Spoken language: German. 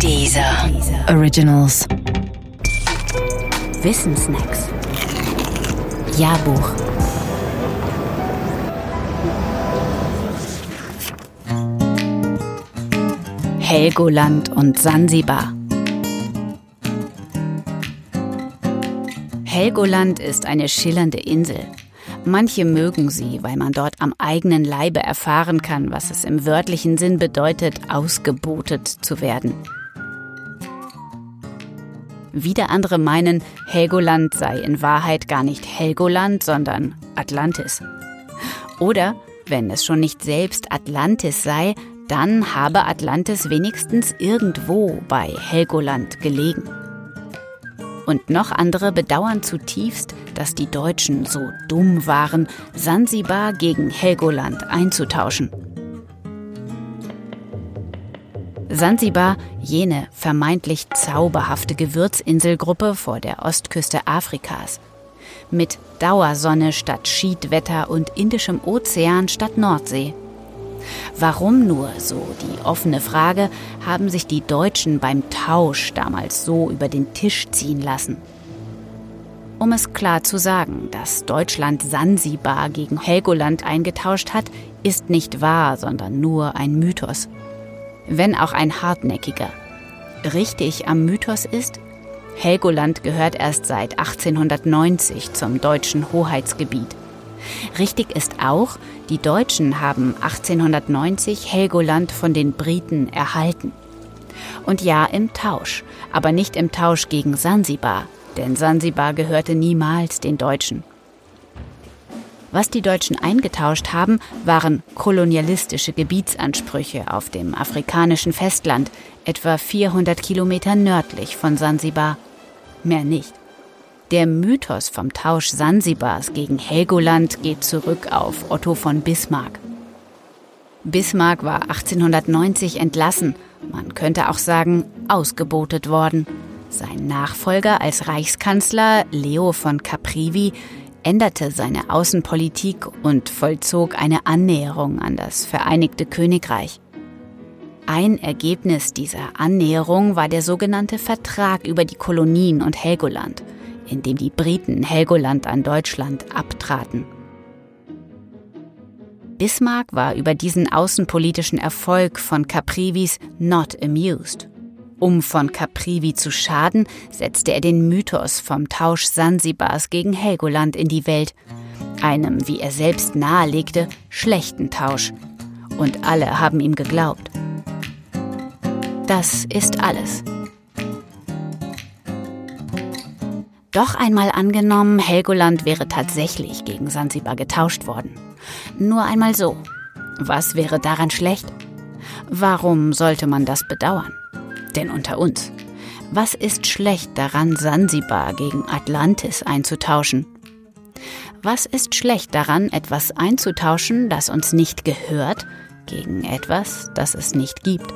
Dieser Originals. Wissensnacks. Jahrbuch. Helgoland und Sansibar. Helgoland ist eine schillernde Insel. Manche mögen sie, weil man dort am eigenen Leibe erfahren kann, was es im wörtlichen Sinn bedeutet, ausgebotet zu werden. Wieder andere meinen, Helgoland sei in Wahrheit gar nicht Helgoland, sondern Atlantis. Oder, wenn es schon nicht selbst Atlantis sei, dann habe Atlantis wenigstens irgendwo bei Helgoland gelegen. Und noch andere bedauern zutiefst, dass die Deutschen so dumm waren, Sansibar gegen Helgoland einzutauschen. Sansibar, jene vermeintlich zauberhafte Gewürzinselgruppe vor der Ostküste Afrikas. Mit Dauersonne statt Schiedwetter und Indischem Ozean statt Nordsee. Warum nur, so die offene Frage, haben sich die Deutschen beim Tausch damals so über den Tisch ziehen lassen? Um es klar zu sagen, dass Deutschland Sansibar gegen Helgoland eingetauscht hat, ist nicht wahr, sondern nur ein Mythos. Wenn auch ein hartnäckiger. Richtig am Mythos ist, Helgoland gehört erst seit 1890 zum deutschen Hoheitsgebiet. Richtig ist auch, die Deutschen haben 1890 Helgoland von den Briten erhalten. Und ja im Tausch, aber nicht im Tausch gegen Sansibar, denn Sansibar gehörte niemals den Deutschen. Was die Deutschen eingetauscht haben, waren kolonialistische Gebietsansprüche auf dem afrikanischen Festland, etwa 400 Kilometer nördlich von Sansibar. Mehr nicht. Der Mythos vom Tausch Sansibars gegen Helgoland geht zurück auf Otto von Bismarck. Bismarck war 1890 entlassen, man könnte auch sagen ausgebotet worden. Sein Nachfolger als Reichskanzler, Leo von Caprivi, änderte seine Außenpolitik und vollzog eine Annäherung an das Vereinigte Königreich. Ein Ergebnis dieser Annäherung war der sogenannte Vertrag über die Kolonien und Helgoland – in dem die Briten Helgoland an Deutschland abtraten. Bismarck war über diesen außenpolitischen Erfolg von Caprivis not amused. Um von Caprivi zu schaden, setzte er den Mythos vom Tausch Sansibars gegen Helgoland in die Welt, einem, wie er selbst nahelegte, schlechten Tausch. Und alle haben ihm geglaubt. Das ist alles. Doch einmal angenommen, Helgoland wäre tatsächlich gegen Sansibar getauscht worden. Nur einmal so. Was wäre daran schlecht? Warum sollte man das bedauern? Denn unter uns, was ist schlecht daran, Sansibar gegen Atlantis einzutauschen? Was ist schlecht daran, etwas einzutauschen, das uns nicht gehört, gegen etwas, das es nicht gibt?